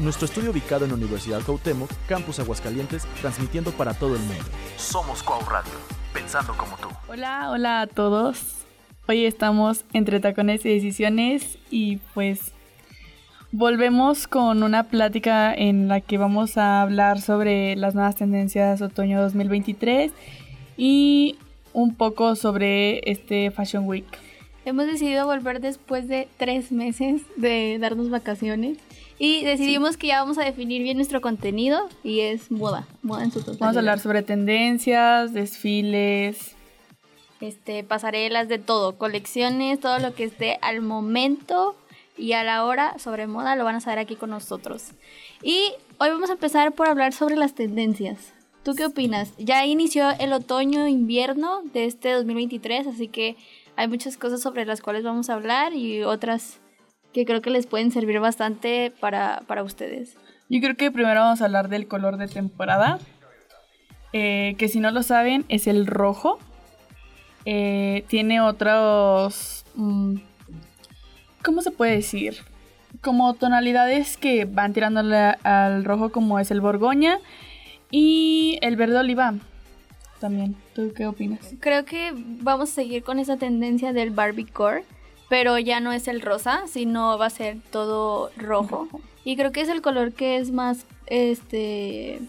nuestro estudio ubicado en la Universidad Cuauhtémoc, Campus Aguascalientes, transmitiendo para todo el mundo. Somos Cuau Radio, pensando como tú. Hola, hola a todos. Hoy estamos entre tacones y decisiones y pues volvemos con una plática en la que vamos a hablar sobre las nuevas tendencias otoño 2023 y un poco sobre este Fashion Week. Hemos decidido volver después de tres meses de darnos vacaciones y decidimos que ya vamos a definir bien nuestro contenido y es moda, moda en su totalidad. Vamos a hablar sobre tendencias, desfiles, este, pasarelas, de todo, colecciones, todo lo que esté al momento y a la hora sobre moda lo van a saber aquí con nosotros. Y hoy vamos a empezar por hablar sobre las tendencias. ¿Tú qué opinas? Ya inició el otoño-invierno de este 2023, así que hay muchas cosas sobre las cuales vamos a hablar y otras que creo que les pueden servir bastante para, ustedes. Yo creo que primero vamos a hablar del color de temporada, eh, que si no lo saben es el rojo. Eh, tiene otros... Mm, ¿Cómo se puede decir? Como tonalidades que van tirándole al rojo como es el borgoña y el verde oliva también. ¿Tú qué opinas? Creo que vamos a seguir con esa tendencia del Barbiecore, pero ya no es el rosa, sino va a ser todo rojo. Y creo que es el color que es más este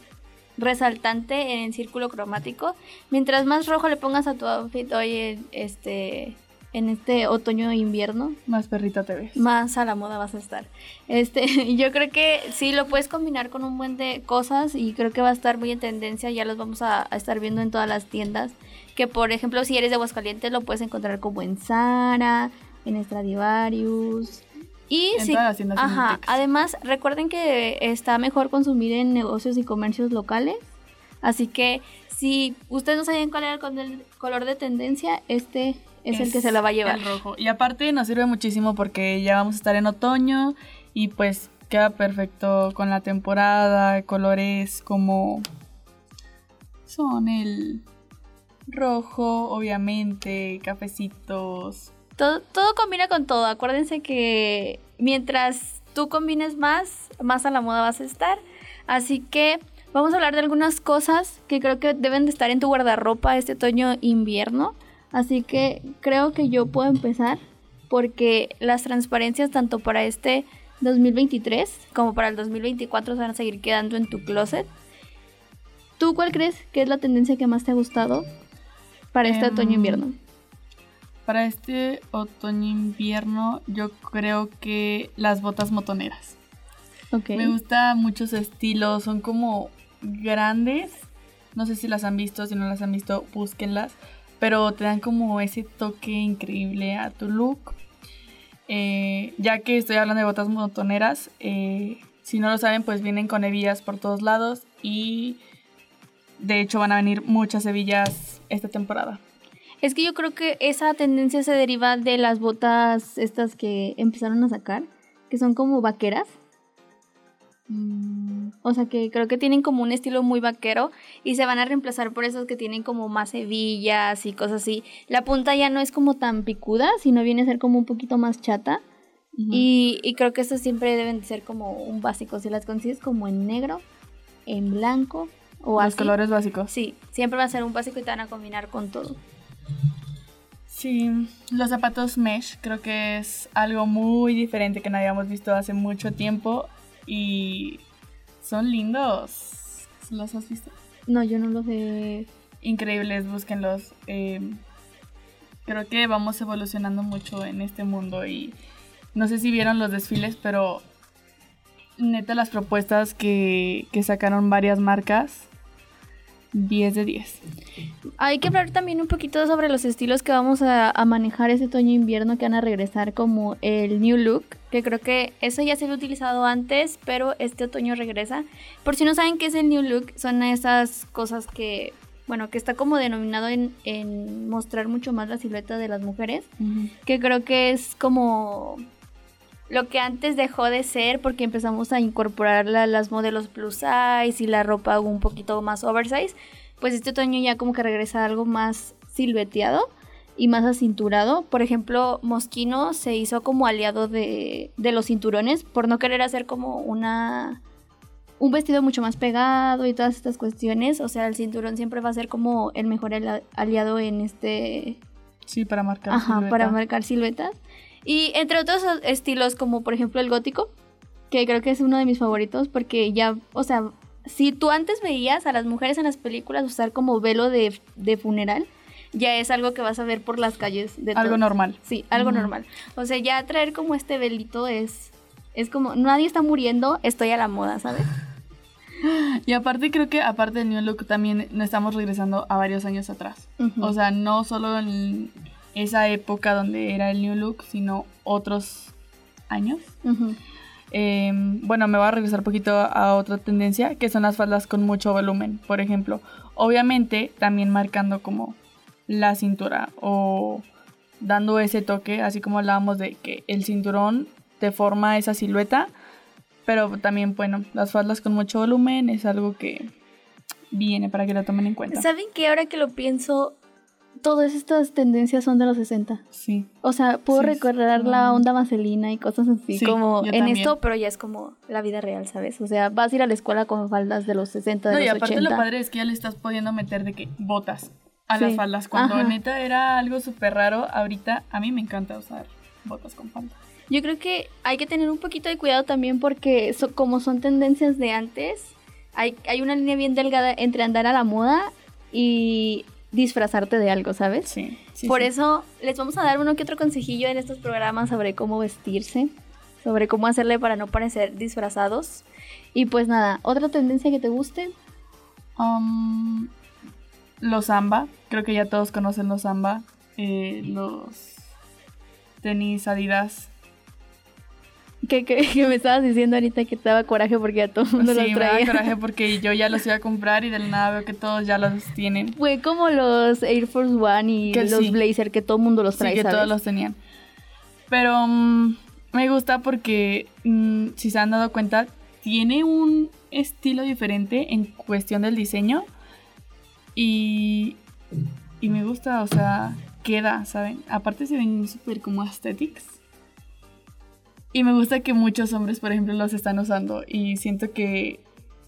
resaltante en el círculo cromático. Mientras más rojo le pongas a tu outfit, oye, este en este otoño e invierno. Más perrita te ves. Más a la moda vas a estar. Este, yo creo que sí lo puedes combinar con un buen de cosas y creo que va a estar muy en tendencia, ya los vamos a, estar viendo en todas las tiendas. Que por ejemplo, si eres de Aguascalientes lo puedes encontrar como en Zara, en Stradivarius. Y en todas las tiendas ajá, además recuerden que está mejor consumir en negocios y comercios locales. Así que si ustedes no saben cuál era el color de tendencia, este es, el que se la va a llevar. El rojo. Y aparte nos sirve muchísimo porque ya vamos a estar en otoño y pues queda perfecto con la temporada, colores como son el rojo, obviamente, cafecitos. Todo, todo combina con todo. Acuérdense que mientras tú combines más, más a la moda vas a estar. Así que vamos a hablar de algunas cosas que creo que deben de estar en tu guardarropa este otoño-invierno. Así que creo que yo puedo empezar porque las transparencias tanto para este 2023 como para el 2024 se van a seguir quedando en tu closet. ¿Tú cuál crees que es la tendencia que más te ha gustado para este em, otoño-invierno? Para este otoño-invierno yo creo que las botas motoneras. Okay. Me gusta mucho su estilo, son como grandes. No sé si las han visto, si no las han visto, búsquenlas pero te dan como ese toque increíble a tu look. Eh, ya que estoy hablando de botas motoneras, eh, si no lo saben, pues vienen con hebillas por todos lados y de hecho van a venir muchas hebillas esta temporada. Es que yo creo que esa tendencia se deriva de las botas estas que empezaron a sacar, que son como vaqueras. Mm, o sea que creo que tienen como un estilo muy vaquero y se van a reemplazar por esos que tienen como más hebillas y cosas así. La punta ya no es como tan picuda, sino viene a ser como un poquito más chata. y, creo que estos siempre deben de ser como un básico. Si las consigues como en negro, en blanco o Los colores básicos. Sí, siempre va a ser un básico y te van a combinar con todo. Sí, los zapatos mesh creo que es algo muy diferente que no habíamos visto hace mucho tiempo y son lindos. ¿Los has visto? No, yo no los he... Increíbles, búsquenlos. Eh, creo que vamos evolucionando mucho en este mundo y no sé si vieron los desfiles, pero neta las propuestas que, que sacaron varias marcas 10 de 10. Hay que hablar también un poquito sobre los estilos que vamos a, manejar ese otoño-invierno que van a regresar como el New Look, que creo que eso ya se había utilizado antes, pero este otoño regresa. Por si no saben qué es el New Look, son esas cosas que, bueno, que está como denominado en, mostrar mucho más la silueta de las mujeres, que creo que es como lo que antes dejó de ser porque empezamos a incorporar las modelos plus size y la ropa un poquito más oversize, pues este otoño ya como que regresa algo más silveteado y más acinturado. Por ejemplo, Mosquino se hizo como aliado de, de los cinturones por no querer hacer como una un vestido mucho más pegado y todas estas cuestiones. O sea, el cinturón siempre va a ser como el mejor aliado en este... Sí, para marcar Ajá, para marcar siluetas. Y entre otros estilos como por ejemplo el gótico, que creo que es uno de mis favoritos porque ya, o sea, si tú antes veías a las mujeres en las películas usar como velo de, de funeral, ya es algo que vas a ver por las calles de Algo normal. Sí, algo normal. O sea, ya traer como este velito es es como nadie está muriendo, estoy a la moda, ¿sabes? Y aparte creo que aparte del New Look también estamos regresando a varios años atrás. O sea, no solo en esa época donde era el New Look, sino otros años. Em, bueno, me voy a regresar un poquito a otra tendencia, que son las faldas con mucho volumen, por ejemplo. Obviamente también marcando como la cintura o dando ese toque, así como hablábamos de que el cinturón te forma esa silueta pero también, bueno, las faldas con mucho volumen es algo que viene para que la tomen en cuenta. ¿Saben que ahora que lo pienso, todas estas tendencias son de los 60? Sí. O sea, puedo recordar la onda vaselina y cosas así como en esto, pero ya es como la vida real, ¿sabes? O sea, vas a ir a la escuela con faldas de los 60, de no, y aparte lo padre es que ya le estás pudiendo meter de que botas a las faldas. Cuando neta era algo súper raro, ahorita a mí me encanta usar botas con faldas. Yo creo que hay que tener un poquito de cuidado también porque como son tendencias de antes, hay, hay una línea bien delgada entre andar a la moda y disfrazarte de algo, ¿sabes? Sí. Por eso les vamos a dar uno que otro consejillo en estos programas sobre cómo vestirse, sobre cómo hacerle para no parecer disfrazados. Y pues nada, ¿otra tendencia que te guste? Um, los samba, creo que ya todos conocen los samba, eh, los tenis Adidas que, que, me estabas diciendo ahorita que te daba coraje porque ya todo el mundo los traía. Sí, me daba coraje porque yo ya los iba a comprar y del nada veo que todos ya los tienen. Fue como los Air Force One y los Blazer que todo el mundo los trae, Sí, que todos los tenían. Pero mm, me gusta porque, mm, si se han dado cuenta, tiene un estilo diferente en cuestión del diseño y, y me gusta, o sea, queda, ¿saben? Aparte se ven súper como aesthetics. Y me gusta que muchos hombres, por ejemplo, los están usando y siento que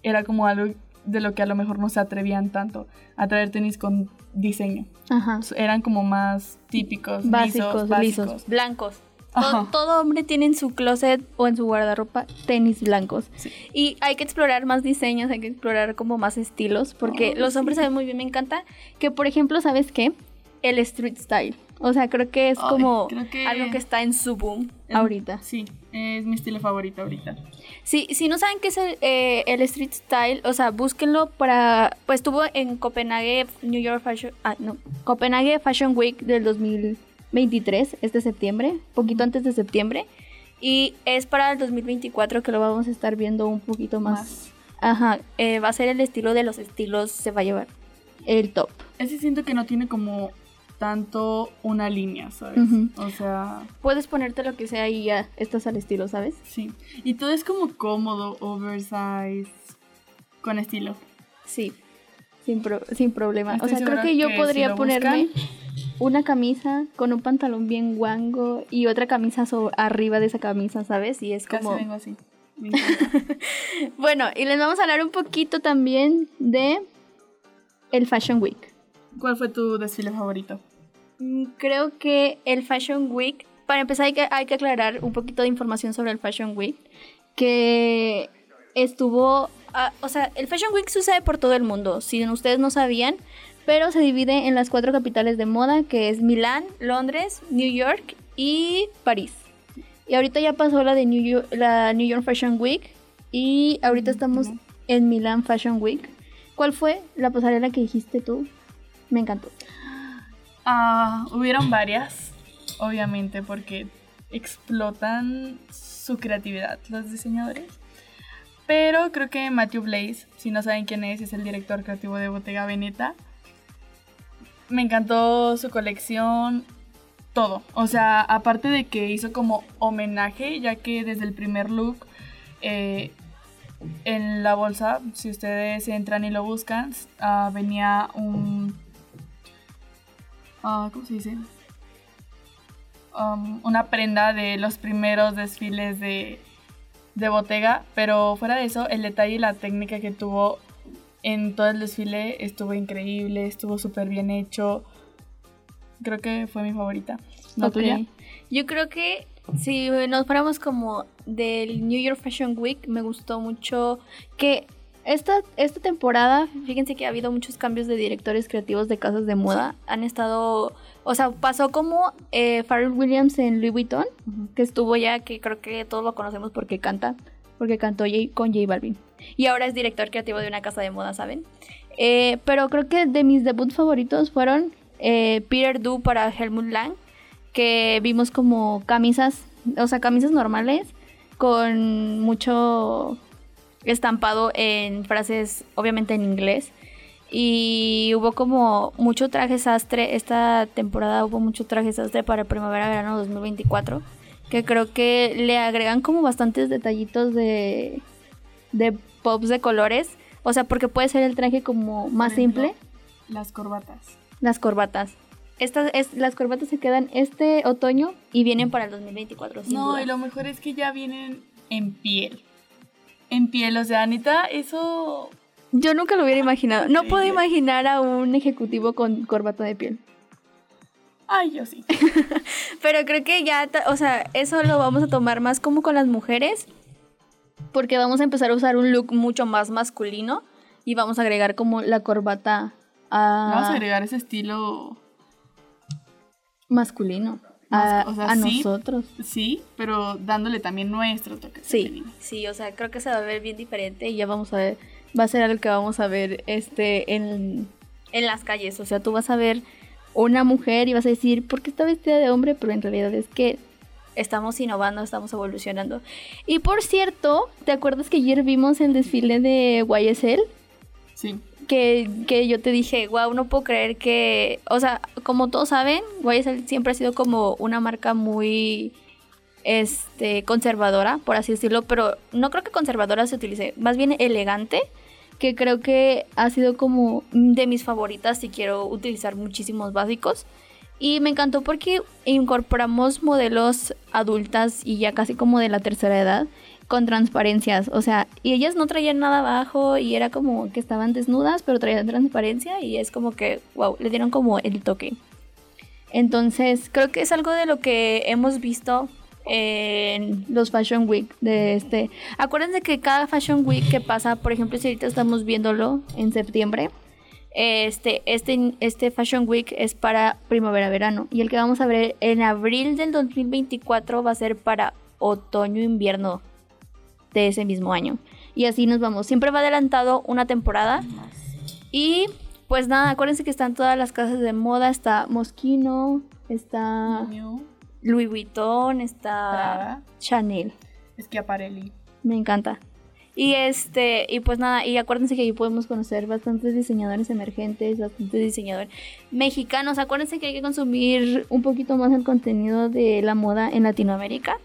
era como algo de lo que a lo mejor no se atrevían tanto a traer tenis con diseño. Ajá. Eran como más típicos, básicos, lisos, blancos. Todo, hombre tiene en su closet o en su guardarropa tenis blancos. Y hay que explorar más diseños, hay que explorar como más estilos, porque los hombres saben muy bien, me encanta que, por ejemplo, ¿sabes qué? El street style. O sea, creo que es como algo que está en su boom ahorita. Sí, es mi estilo favorito ahorita. Sí, si no saben qué es el, eh, el, street style, o sea, búsquenlo para... Pues estuvo en Copenhague, New York Fashion... Ah, no. Copenhague Fashion Week del 2023, este septiembre, poquito antes de septiembre. Y es para el 2024 que lo vamos a estar viendo un poquito más. Ajá, eh, va a ser el estilo de los estilos, se va a llevar el top. Ese siento que no tiene como tanto una línea, ¿sabes? O sea... Puedes ponerte lo que sea y ya estás al estilo, ¿sabes? Sí. Y todo es como cómodo, oversize, con estilo. Sí, sin, sin problema. o sea, creo que yo podría ponerme una camisa con un pantalón bien guango y otra camisa arriba de esa camisa, ¿sabes? Y es como... Casi vengo así. bueno, y les vamos a hablar un poquito también de el Fashion Week. ¿Cuál fue tu desfile favorito? Mm, creo que el Fashion Week, para empezar hay que, hay que aclarar un poquito de información sobre el Fashion Week, que estuvo, ah, o sea, el Fashion Week sucede por todo el mundo, si ustedes no sabían, pero se divide en las cuatro capitales de moda, que es Milán, Londres, New York y París. Y ahorita ya pasó la de New York, la New York Fashion Week y ahorita estamos en Milán Fashion Week. ¿Cuál fue la pasarela que dijiste tú? Me encantó. Ah, hubieron varias, obviamente, porque explotan su creatividad los diseñadores. Pero creo que Matthew Blaze, si no saben quién es, es el director creativo de Bottega Veneta. Me encantó su colección, todo. O sea, aparte de que hizo como homenaje, ya que desde el primer look eh, en la bolsa, si ustedes entran y lo buscan, ah, venía un Ah, ¿cómo se dice? um, una prenda de los primeros desfiles de, de Bottega, pero fuera de eso, el detalle y la técnica que tuvo en todo el desfile estuvo increíble, estuvo súper bien hecho. Creo que fue mi favorita. ¿No tuya? Yo creo que si nos fuéramos como del New York Fashion Week, me gustó mucho que esta, esta temporada, fíjense que ha habido muchos cambios de directores creativos de casas de moda. Han estado, o sea, pasó como eh, Pharrell Williams en Louis Vuitton, que estuvo ya, que creo que todos lo conocemos porque canta, porque cantó con J Balvin. Y ahora es director creativo de una casa de moda, ¿saben? Eh, pero creo que de mis debuts favoritos fueron eh, Peter Du para Helmut Lang, que vimos como camisas, o sea, camisas normales con mucho estampado en frases, obviamente en inglés. Y hubo como mucho traje sastre, esta temporada hubo mucho traje sastre para primavera-verano 2024, que creo que le agregan como bastantes detallitos de, de pops de colores. O sea, porque puede ser el traje como más simple. Las corbatas. Las corbatas. Estas, es, las corbatas se quedan este otoño y vienen para el 2024. no, y lo mejor es que ya vienen en piel en piel. O sea, Anita, eso... Yo nunca lo hubiera imaginado. No puedo imaginar a un ejecutivo con corbata de piel. Ay, yo sí. Pero creo que ya, o sea, eso lo vamos a tomar más como con las mujeres. Porque vamos a empezar a usar un look mucho más masculino. Y vamos a agregar como la corbata a... Vamos a agregar ese estilo... Masculino a, nosotros. Sí, pero dándole también nuestro toque. Sí, sí, o sea, creo que se va a ver bien diferente y ya vamos a ver, va a ser algo que vamos a ver este en, en las calles. O sea, tú vas a ver una mujer y vas a decir, ¿por qué está vestida de hombre? Pero en realidad es que estamos innovando, estamos evolucionando. Y por cierto, ¿te acuerdas que ayer vimos el desfile de YSL? Sí que, yo te dije, wow, no puedo creer que, o sea, como todos saben, YSL siempre ha sido como una marca muy este conservadora, por así decirlo, pero no creo que conservadora se utilice, más bien elegante, que creo que ha sido como de mis favoritas y quiero utilizar muchísimos básicos. Y me encantó porque incorporamos modelos adultas y ya casi como de la tercera edad con transparencias, o sea, y ellas no traían nada abajo y era como que estaban desnudas, pero traían transparencia y es como que, wow, le dieron como el toque. Entonces, creo que es algo de lo que hemos visto en los Fashion Week de este. Acuérdense que cada Fashion Week que pasa, por ejemplo, si ahorita estamos viéndolo en septiembre, este, este, este Fashion Week es para primavera-verano y el que vamos a ver en abril del 2024 va a ser para otoño-invierno de ese mismo año. Y así nos vamos. Siempre va adelantado una temporada. Y pues nada, acuérdense que están todas las casas de moda. Está Moschino, está Louis Vuitton, está Chanel. Schiaparelli. Me encanta. Y este, y pues nada, y acuérdense que ahí podemos conocer bastantes diseñadores emergentes, bastantes diseñadores mexicanos. Acuérdense que hay que consumir un poquito más el contenido de la moda en Latinoamérica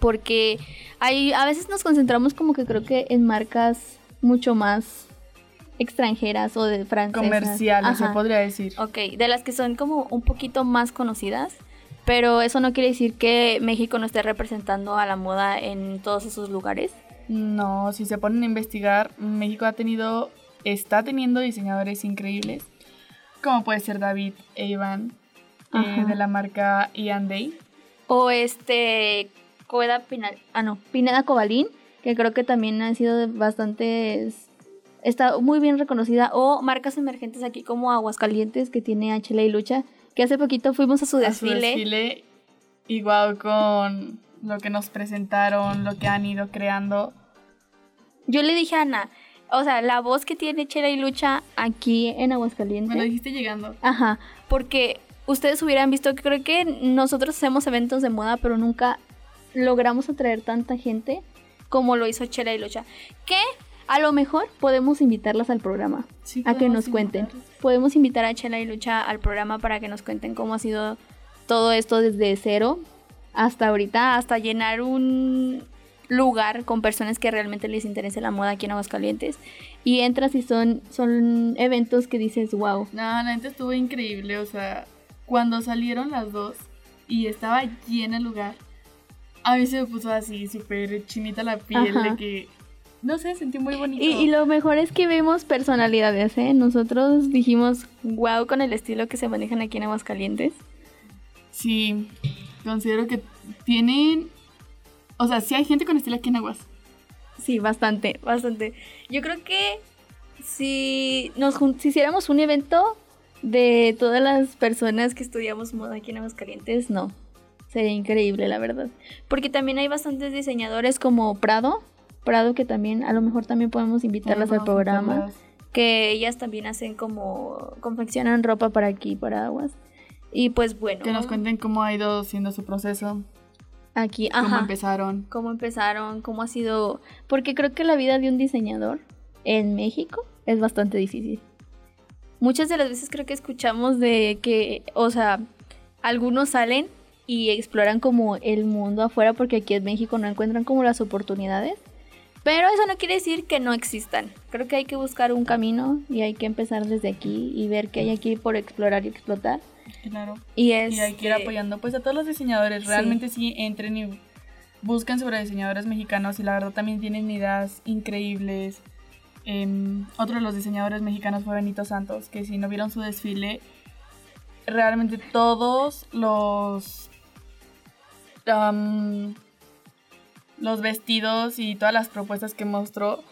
porque hay, a veces nos concentramos como que creo que en marcas mucho más extranjeras o de francesas. Comerciales, se podría decir. Ok, de las que son como un poquito más conocidas, pero eso no quiere decir que México no esté representando a la moda en todos esos lugares. No, si se ponen a investigar, México ha tenido, está teniendo diseñadores increíbles, como puede ser David Evan, eh, de la marca Ian Day. O este, Coeda Pinal, ah no, Pineda Cobalín, que creo que también han sido bastante está muy bien reconocida, o marcas emergentes aquí como Aguascalientes, que tiene a Chela y Lucha, que hace poquito fuimos a su desfile. A su desfile, igual con lo que nos presentaron, lo que han ido creando. Yo le dije a Ana, o sea, la voz que tiene Chela y Lucha aquí en Aguascalientes. Me lo dijiste llegando. Ajá, porque ustedes hubieran visto que creo que nosotros hacemos eventos de moda, pero nunca logramos atraer tanta gente como lo hizo Chela y Lucha. Que a lo mejor podemos invitarlas al programa a que nos cuenten. Podemos invitar a Chela y Lucha al programa para que nos cuenten cómo ha sido todo esto desde cero hasta ahorita, hasta llenar un lugar con personas que realmente les interese la moda aquí en Aguascalientes. Y entras y son, son eventos que dices, wow. No, la gente estuvo increíble, o sea, cuando salieron las dos y estaba lleno el lugar. A mí se me puso así súper chinita la piel de que no sé, sentí muy bonito. Y, lo mejor es que vemos personalidades, ¿eh? Nosotros dijimos, wow, con el estilo que se manejan aquí en Aguascalientes. Sí, considero que tienen... O sea, sí hay gente con estilo aquí en Aguas. Sí, bastante, bastante. Yo creo que si nos si hiciéramos un evento de todas las personas que estudiamos moda aquí en Aguascalientes, no. Sería increíble, la verdad. Porque también hay bastantes diseñadores como Prado, Prado que también a lo mejor también podemos invitarlas al programa. Que ellas también hacen como confeccionan ropa para aquí, para aguas. Y pues bueno. Que nos cuenten cómo ha ido siendo su proceso. Aquí, ajá. Cómo empezaron. Cómo empezaron, cómo ha sido. Porque creo que la vida de un diseñador en México es bastante difícil. Muchas de las veces creo que escuchamos de que, o sea, algunos salen y exploran como el mundo afuera porque aquí en México no encuentran como las oportunidades. Pero eso no quiere decir que no existan. Creo que hay que buscar un camino y hay que empezar desde aquí y ver qué hay aquí por explorar y explotar. Claro. Y, es, hay que ir apoyando pues a todos los diseñadores. Realmente sí. entren y busquen sobre diseñadores mexicanos y la verdad también tienen ideas increíbles. Em, otro de los diseñadores mexicanos fue Benito Santos, que si no vieron su desfile, realmente todos los los vestidos y todas las propuestas que mostró,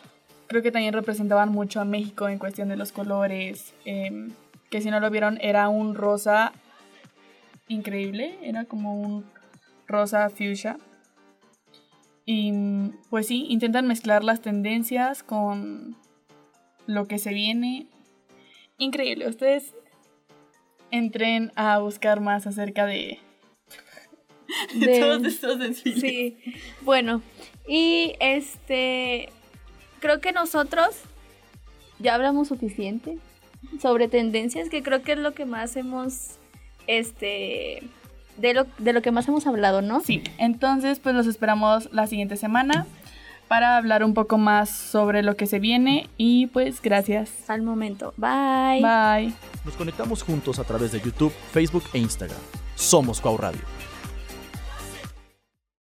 creo que también representaban mucho a México en cuestión de los colores. Em, que si no lo vieron, era un rosa increíble, era como un rosa fuchsia. Y pues sí, intentan mezclar las tendencias con lo que se viene. Increíble, ustedes entren a buscar más acerca de, de, todos estos desfiles. Sí, bueno, y este, creo que nosotros ya hablamos suficiente sobre tendencias, que creo que es lo que más hemos, este, de lo, de lo que más hemos hablado, ¿no? Sí, entonces pues los esperamos la siguiente semana para hablar un poco más sobre lo que se viene y pues gracias. Al momento. Bye. Bye. Nos conectamos juntos a través de YouTube, Facebook e Instagram. Somos Cuau Radio.